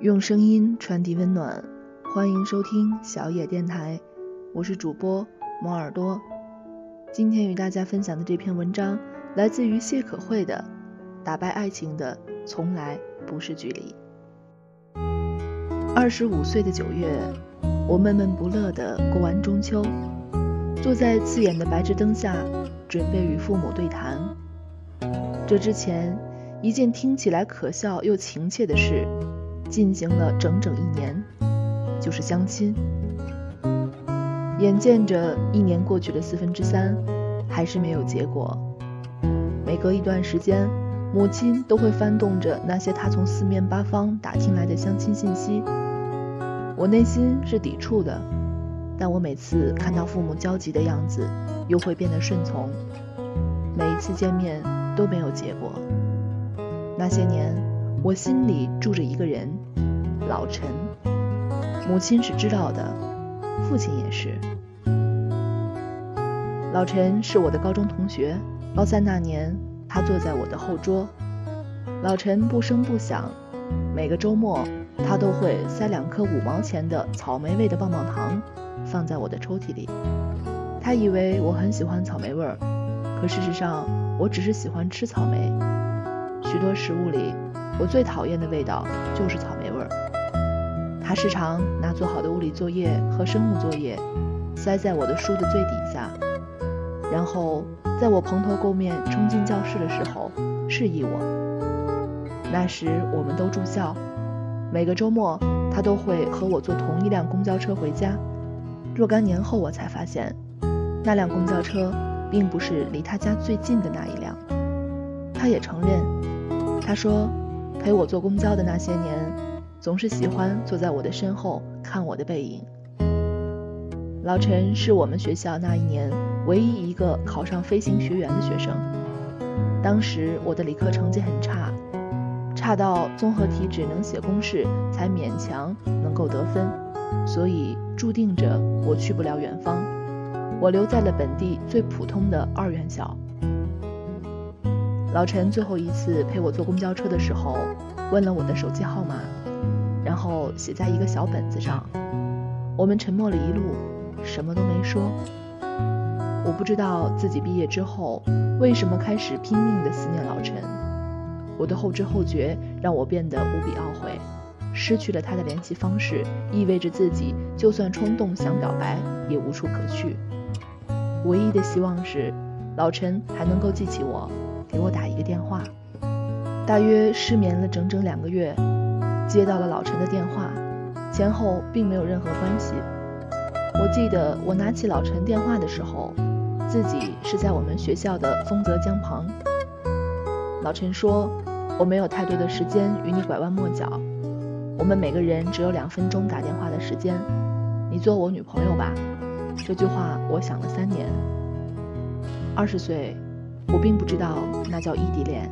用声音传递温暖，欢迎收听小野电台，我是主播猫耳朵。今天与大家分享的这篇文章来自于谢可慧的《打败爱情的从来不是距离》。二十五岁的九月，我闷闷不乐地过完中秋，坐在刺眼的白炽灯下，准备与父母对谈。这之前。一件听起来可笑又情切的事，进行了整整一年，就是相亲。眼见着一年过去了四分之三，还是没有结果。每隔一段时间，母亲都会翻动着那些她从四面八方打听来的相亲信息。我内心是抵触的，但我每次看到父母焦急的样子，又会变得顺从。每一次见面都没有结果。那些年，我心里住着一个人，老陈。母亲是知道的，父亲也是。老陈是我的高中同学，高三那年，他坐在我的后桌。老陈不声不响，每个周末，他都会塞两颗五毛钱的草莓味的棒棒糖，放在我的抽屉里。他以为我很喜欢草莓味儿，可事实上，我只是喜欢吃草莓。许多食物里，我最讨厌的味道就是草莓味儿。他时常拿做好的物理作业和生物作业塞在我的书的最底下，然后在我蓬头垢面冲进教室的时候示意我。那时我们都住校，每个周末他都会和我坐同一辆公交车回家。若干年后，我才发现，那辆公交车并不是离他家最近的那一辆。他也承认。他说：“陪我坐公交的那些年，总是喜欢坐在我的身后看我的背影。”老陈是我们学校那一年唯一一个考上飞行学员的学生。当时我的理科成绩很差，差到综合题只能写公式才勉强能够得分，所以注定着我去不了远方。我留在了本地最普通的二院校。老陈最后一次陪我坐公交车的时候，问了我的手机号码，然后写在一个小本子上。我们沉默了一路，什么都没说。我不知道自己毕业之后为什么开始拼命的思念老陈。我的后知后觉让我变得无比懊悔。失去了他的联系方式，意味着自己就算冲动想表白也无处可去。唯一的希望是，老陈还能够记起我。给我打一个电话，大约失眠了整整两个月，接到了老陈的电话，前后并没有任何关系。我记得我拿起老陈电话的时候，自己是在我们学校的丰泽江旁。老陈说：“我没有太多的时间与你拐弯抹角，我们每个人只有两分钟打电话的时间，你做我女朋友吧。”这句话我想了三年。二十岁。我并不知道那叫异地恋，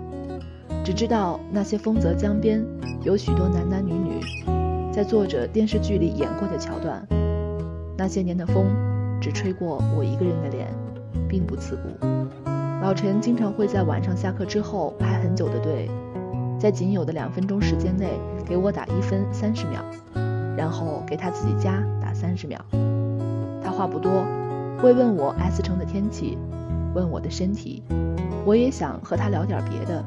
只知道那些丰泽江边有许多男男女女，在做着电视剧里演过的桥段。那些年的风，只吹过我一个人的脸，并不刺骨。老陈经常会在晚上下课之后排很久的队，在仅有的两分钟时间内给我打一分三十秒，然后给他自己家打三十秒。他话不多，会问我 S 城的天气，问我的身体。我也想和他聊点别的，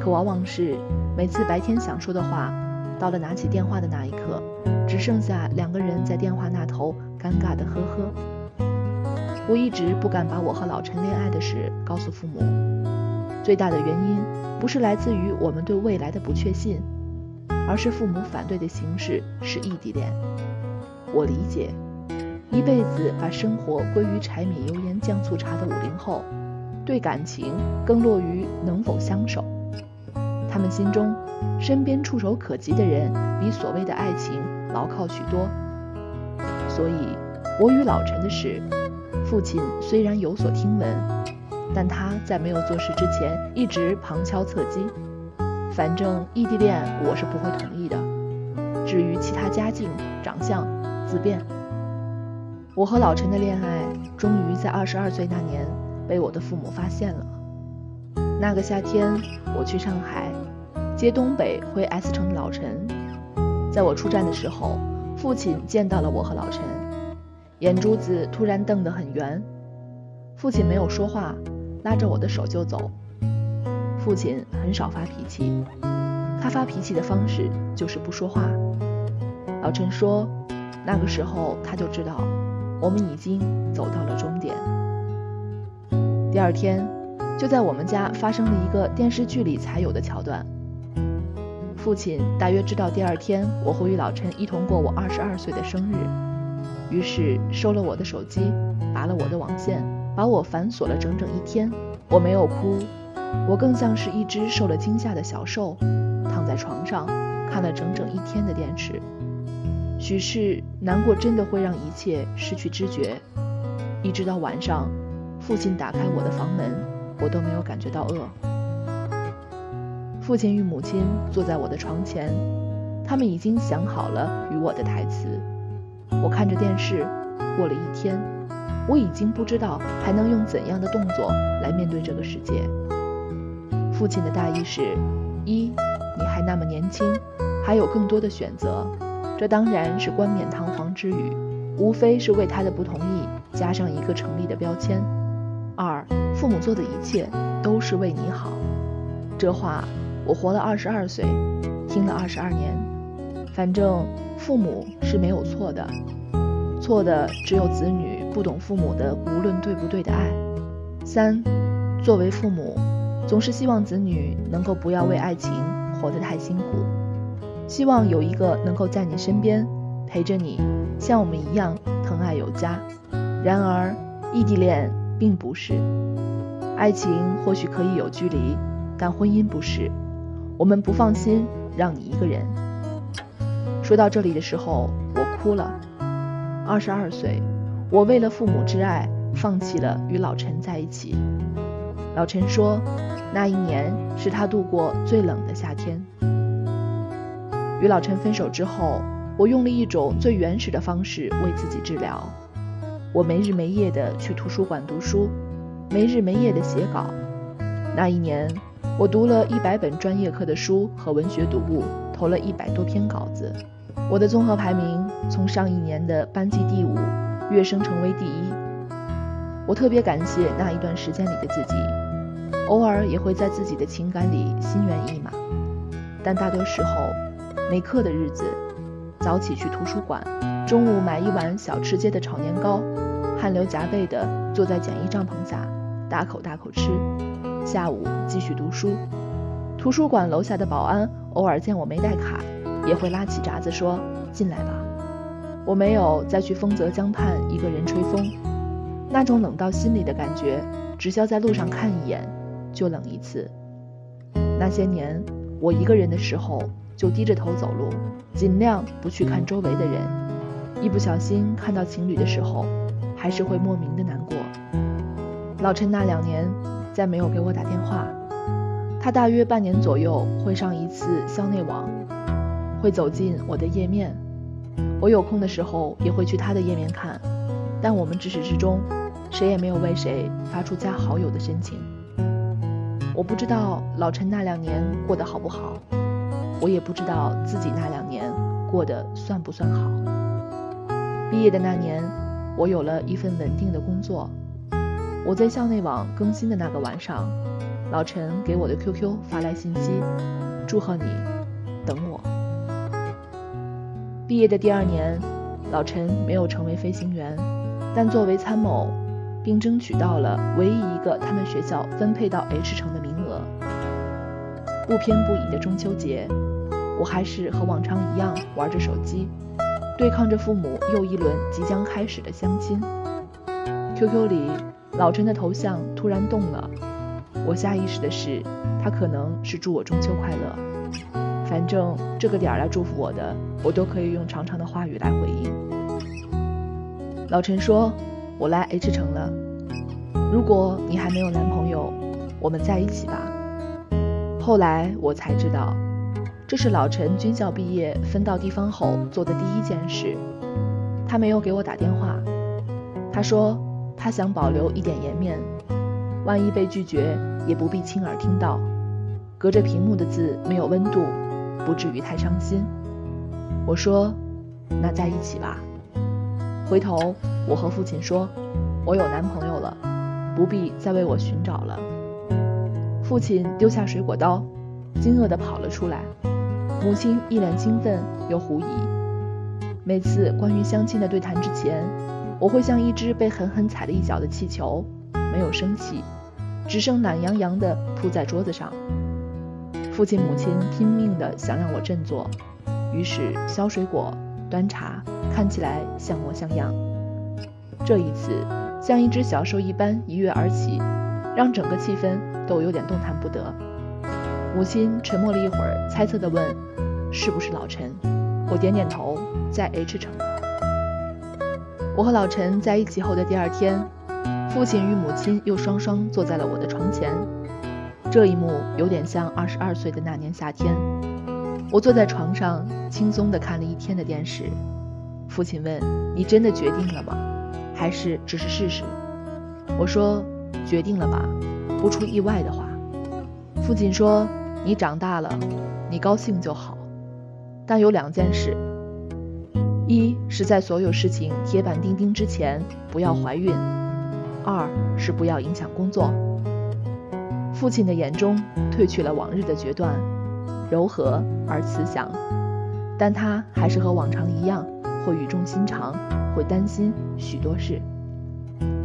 可往往是每次白天想说的话，到了拿起电话的那一刻，只剩下两个人在电话那头尴尬的呵呵。我一直不敢把我和老陈恋爱的事告诉父母，最大的原因不是来自于我们对未来的不确信，而是父母反对的形式是异地恋。我理解，一辈子把生活归于柴米油盐酱醋茶的五零后。对感情更落于能否相守，他们心中身边触手可及的人比所谓的爱情牢靠许多。所以，我与老陈的事，父亲虽然有所听闻，但他在没有做事之前一直旁敲侧击。反正异地恋我是不会同意的。至于其他家境、长相，自便。我和老陈的恋爱终于在二十二岁那年。被我的父母发现了。那个夏天，我去上海接东北回 S 城的老陈。在我出站的时候，父亲见到了我和老陈，眼珠子突然瞪得很圆。父亲没有说话，拉着我的手就走。父亲很少发脾气，他发脾气的方式就是不说话。老陈说，那个时候他就知道，我们已经走到了终点。第二天，就在我们家发生了一个电视剧里才有的桥段。父亲大约知道第二天我会与老陈一同过我二十二岁的生日，于是收了我的手机，拔了我的网线，把我反锁了整整一天。我没有哭。我更像是一只受了惊吓的小兽，躺在床上看了整整一天的电视。许是难过真的会让一切失去知觉，一直到晚上，父亲打开我的房门，我都没有感觉到饿。父亲与母亲坐在我的床前，他们已经想好了与我的台词。我看着电视，过了一天，我已经不知道还能用怎样的动作来面对这个世界。父亲的大意是：一，你还那么年轻，还有更多的选择。这当然是冠冕堂皇之语，无非是为他的不同意加上一个成立的标签。二，父母做的一切都是为你好。这话我活了二十二岁，听了二十二年。反正父母是没有错的，错的只有子女不懂父母的无论对不对的爱。三，作为父母。总是希望子女能够不要为爱情活得太辛苦，希望有一个能够在你身边陪着你，像我们一样疼爱有加。然而，异地恋并不是，爱情或许可以有距离，但婚姻不是。我们不放心让你一个人。说到这里的时候，我哭了。二十二岁，我为了父母之爱，放弃了与老陈在一起。老陈说，那一年是他度过最冷的夏天。与老陈分手之后，我用了一种最原始的方式为自己治疗。我没日没夜的去图书馆读书，没日没夜的写稿。那一年，我读了一百本专业课的书和文学读物，投了一百多篇稿子。我的综合排名从上一年的班级第五跃升成为第一。我特别感谢那一段时间里的自己。偶尔也会在自己的情感里心猿意马，但大多时候，没课的日子，早起去图书馆，中午买一碗小吃街的炒年糕，汗流浃背的坐在简易帐篷下，大口大口吃，下午继续读书。图书馆楼下的保安偶尔见我没带卡，也会拉起闸子说：“进来吧。”我没有再去丰泽江畔一个人吹风，那种冷到心里的感觉，只需要在路上看一眼。就冷一次。那些年，我一个人的时候就低着头走路，尽量不去看周围的人。一不小心看到情侣的时候，还是会莫名的难过。老陈那两年再没有给我打电话，他大约半年左右会上一次校内网，会走进我的页面。我有空的时候也会去他的页面看，但我们至始至终，谁也没有为谁发出加好友的申请。我不知道老陈那两年过得好不好，我也不知道自己那两年过得算不算好。毕业的那年，我有了一份稳定的工作。我在校内网更新的那个晚上，老陈给我的 QQ 发来信息，祝贺你，等我。毕业的第二年，老陈没有成为飞行员，但作为参谋。并争取到了唯一一个他们学校分配到 H 城的名额。不偏不倚的中秋节，我还是和往常一样玩着手机，对抗着父母又一轮即将开始的相亲。QQ 里老陈的头像突然动了，我下意识的是，他可能是祝我中秋快乐。反正这个点儿来祝福我的，我都可以用长长的话语来回应。老陈说。我来 H 城了。如果你还没有男朋友，我们在一起吧。后来我才知道，这是老陈军校毕业分到地方后做的第一件事。他没有给我打电话，他说他想保留一点颜面，万一被拒绝也不必亲耳听到，隔着屏幕的字没有温度，不至于太伤心。我说：“那在一起吧。”回头我和父亲说：“我有男朋友了，不必再为我寻找了。”父亲丢下水果刀，惊愕地跑了出来。母亲一脸兴奋又狐疑。每次关于相亲的对谈之前，我会像一只被狠狠踩了一脚的气球，没有生气，只剩懒洋洋地扑在桌子上。父亲母亲拼命地想让我振作，于是削水果、端茶，看起来像模像样。这一次，像一只小兽一般一跃而起，让整个气氛都有点动弹不得。母亲沉默了一会儿，猜测地问：“是不是老陈？”我点点头，在 H 城。我和老陈在一起后的第二天，父亲与母亲又双双坐在了我的床前。这一幕有点像二十二岁的那年夏天，我坐在床上，轻松地看了一天的电视。父亲问：“你真的决定了吗？还是只是试试？”我说：“决定了吧，不出意外的话。”父亲说。你长大了，你高兴就好。但有两件事：一是在所有事情铁板钉钉之前不要怀孕；二是不要影响工作。父亲的眼中褪去了往日的决断，柔和而慈祥，但他还是和往常一样，会语重心长，会担心许多事。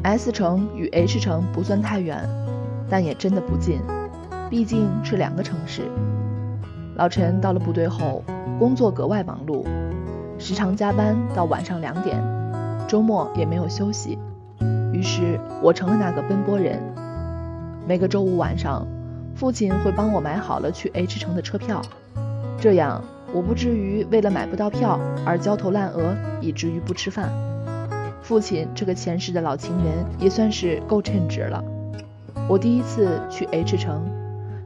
S 城与 H 城不算太远，但也真的不近。毕竟是两个城市。老陈到了部队后，工作格外忙碌，时常加班到晚上两点，周末也没有休息。于是我成了那个奔波人。每个周五晚上，父亲会帮我买好了去 H 城的车票，这样我不至于为了买不到票而焦头烂额，以至于不吃饭。父亲这个前世的老情人也算是够称职了。我第一次去 H 城。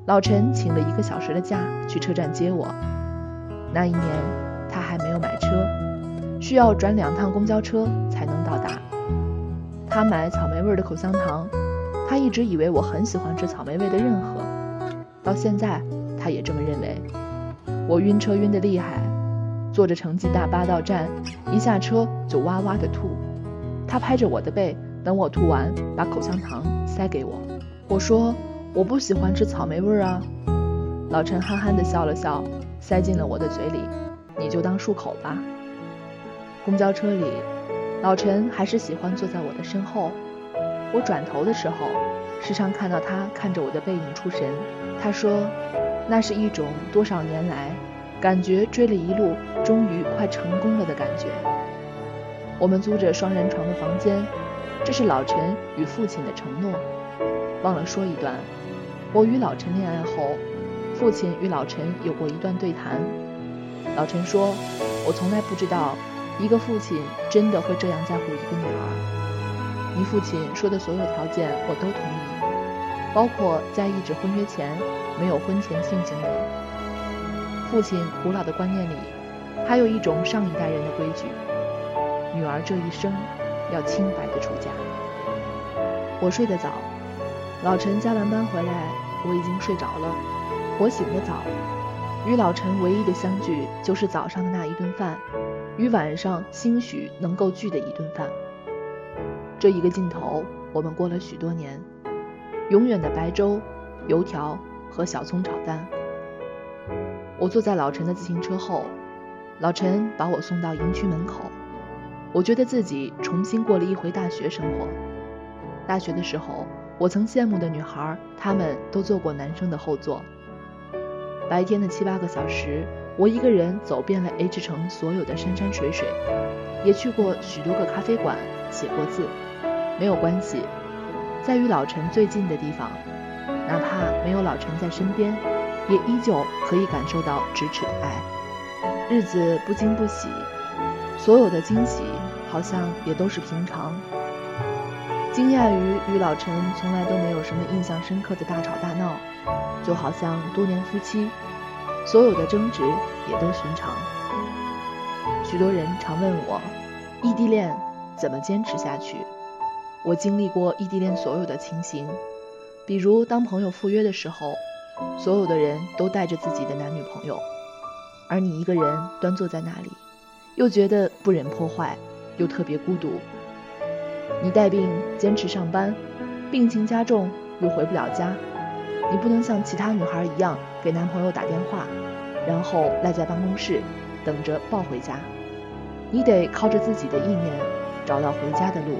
老陈请了一个小时的假去车站接我。那一年他还没有买车，需要转两趟公交车才能到达。他买草莓味的口香糖，他一直以为我很喜欢吃草莓味的任何，到现在他也这么认为。我晕车晕得厉害，坐着城际大巴到站，一下车就哇哇的吐。他拍着我的背，等我吐完，把口香糖塞给我。我说。我不喜欢吃草莓味儿啊，老陈憨憨地笑了笑，塞进了我的嘴里，你就当漱口吧。公交车里，老陈还是喜欢坐在我的身后。我转头的时候，时常看到他看着我的背影出神。他说，那是一种多少年来感觉追了一路，终于快成功了的感觉。我们租着双人床的房间，这是老陈与父亲的承诺。忘了说一段。我与老陈恋爱后，父亲与老陈有过一段对谈。老陈说：“我从来不知道，一个父亲真的会这样在乎一个女儿。你父亲说的所有条件我都同意，包括在一纸婚约前没有婚前性行为。父亲古老的观念里，还有一种上一代人的规矩：女儿这一生要清白的出嫁。我睡得早。”老陈加完班回来，我已经睡着了。我醒得早，与老陈唯一的相聚就是早上的那一顿饭，与晚上兴许能够聚的一顿饭。这一个镜头，我们过了许多年，永远的白粥、油条和小葱炒蛋。我坐在老陈的自行车后，老陈把我送到营区门口，我觉得自己重新过了一回大学生活。大学的时候。我曾羡慕的女孩，她们都坐过男生的后座。白天的七八个小时，我一个人走遍了 H 城所有的山山水水，也去过许多个咖啡馆，写过字。没有关系，在与老陈最近的地方，哪怕没有老陈在身边，也依旧可以感受到咫尺的爱。日子不惊不喜，所有的惊喜好像也都是平常。惊讶于与老陈从来都没有什么印象深刻的大吵大闹，就好像多年夫妻，所有的争执也都寻常。许多人常问我，异地恋怎么坚持下去？我经历过异地恋所有的情形，比如当朋友赴约的时候，所有的人都带着自己的男女朋友，而你一个人端坐在那里，又觉得不忍破坏，又特别孤独。你带病坚持上班，病情加重又回不了家。你不能像其他女孩一样给男朋友打电话，然后赖在办公室等着抱回家。你得靠着自己的意念找到回家的路。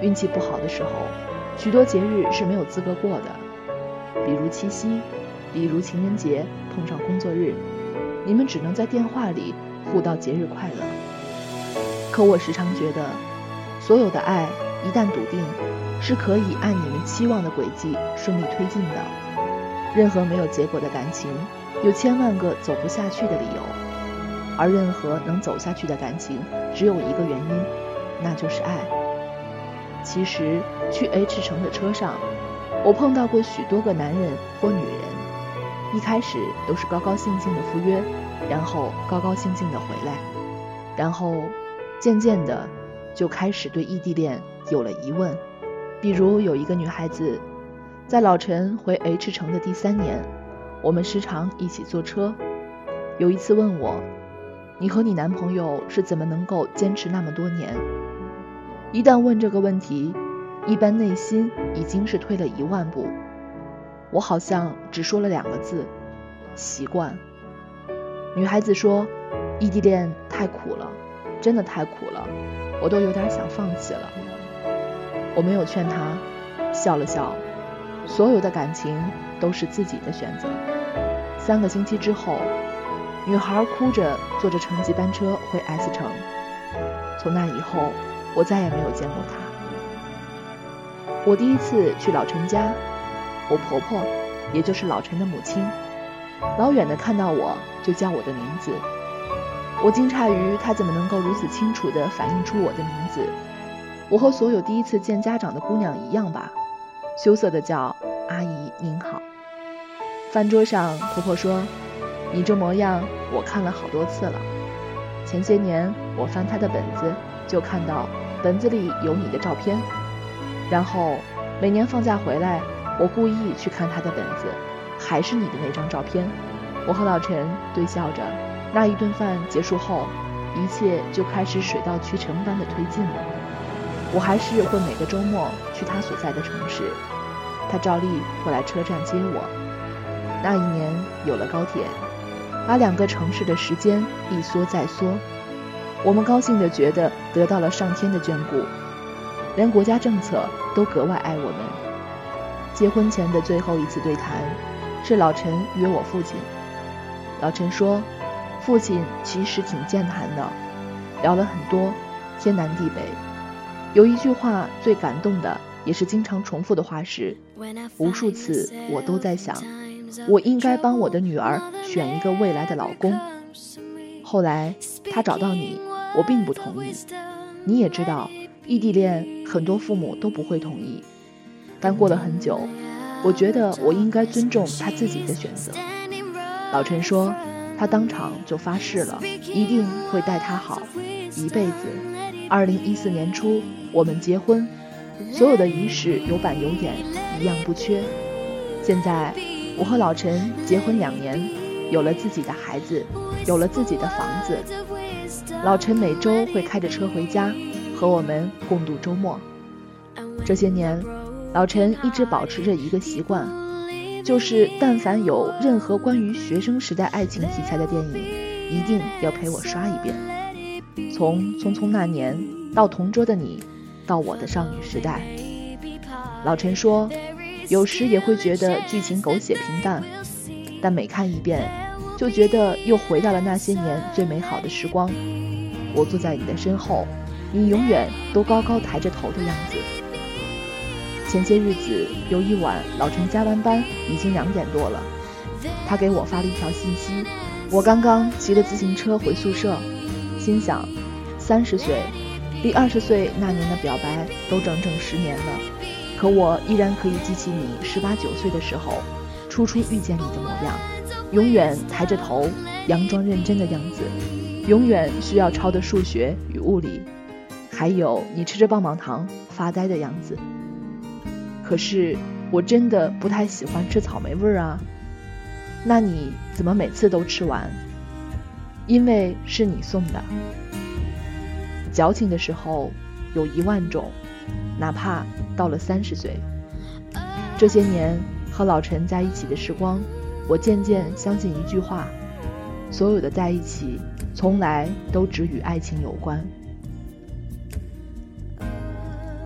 运气不好的时候，许多节日是没有资格过的，比如七夕，比如情人节碰上工作日，你们只能在电话里互道节日快乐。可我时常觉得，所有的爱一旦笃定。是可以按你们期望的轨迹顺利推进的。任何没有结果的感情，有千万个走不下去的理由，而任何能走下去的感情，只有一个原因，那就是爱。其实去 H 城的车上，我碰到过许多个男人或女人，一开始都是高高兴兴的赴约，然后高高兴兴的回来，然后渐渐的就开始对异地恋有了疑问。比如有一个女孩子，在老陈回 H 城的第三年，我们时常一起坐车。有一次问我：“你和你男朋友是怎么能够坚持那么多年？”一旦问这个问题，一般内心已经是退了一万步。我好像只说了两个字：习惯。女孩子说：“异地恋太苦了，真的太苦了，我都有点想放弃了。”我没有劝他，笑了笑。所有的感情都是自己的选择。三个星期之后，女孩哭着坐着城际班车回 S 城。从那以后，我再也没有见过她。我第一次去老陈家，我婆婆，也就是老陈的母亲，老远的看到我就叫我的名字。我惊诧于她怎么能够如此清楚地反映出我的名字。我和所有第一次见家长的姑娘一样吧，羞涩的叫阿姨您好。饭桌上，婆婆说：“你这模样，我看了好多次了。前些年我翻她的本子，就看到本子里有你的照片。然后每年放假回来，我故意去看她的本子，还是你的那张照片。我和老陈对笑着。那一顿饭结束后，一切就开始水到渠成般的推进了。”我还是会每个周末去他所在的城市，他照例会来车站接我。那一年有了高铁，把两个城市的时间一缩再缩，我们高兴地觉得得到了上天的眷顾，连国家政策都格外爱我们。结婚前的最后一次对谈，是老陈约我父亲。老陈说，父亲其实挺健谈的，聊了很多，天南地北。有一句话最感动的，也是经常重复的话是：无数次我都在想，我应该帮我的女儿选一个未来的老公。后来他找到你，我并不同意。你也知道，异地恋很多父母都不会同意。但过了很久，我觉得我应该尊重他自己的选择。老陈说，他当场就发誓了，一定会待她好，一辈子。二零一四年初，我们结婚，所有的仪式有板有眼，一样不缺。现在，我和老陈结婚两年，有了自己的孩子，有了自己的房子。老陈每周会开着车回家，和我们共度周末。这些年，老陈一直保持着一个习惯，就是但凡有任何关于学生时代爱情题材的电影，一定要陪我刷一遍。从《匆匆那年》到《同桌的你》，到我的少女时代，老陈说，有时也会觉得剧情狗血平淡，但每看一遍，就觉得又回到了那些年最美好的时光。我坐在你的身后，你永远都高高抬着头的样子。前些日子有一晚，老陈加完班，已经两点多了，他给我发了一条信息，我刚刚骑着自行车回宿舍。心想，三十岁，离二十岁那年的表白都整整十年了，可我依然可以记起你十八九岁的时候，初初遇见你的模样，永远抬着头，佯装认真的样子，永远需要抄的数学与物理，还有你吃着棒棒糖发呆的样子。可是我真的不太喜欢吃草莓味儿啊，那你怎么每次都吃完？因为是你送的。矫情的时候有一万种，哪怕到了三十岁。这些年和老陈在一起的时光，我渐渐相信一句话：所有的在一起，从来都只与爱情有关。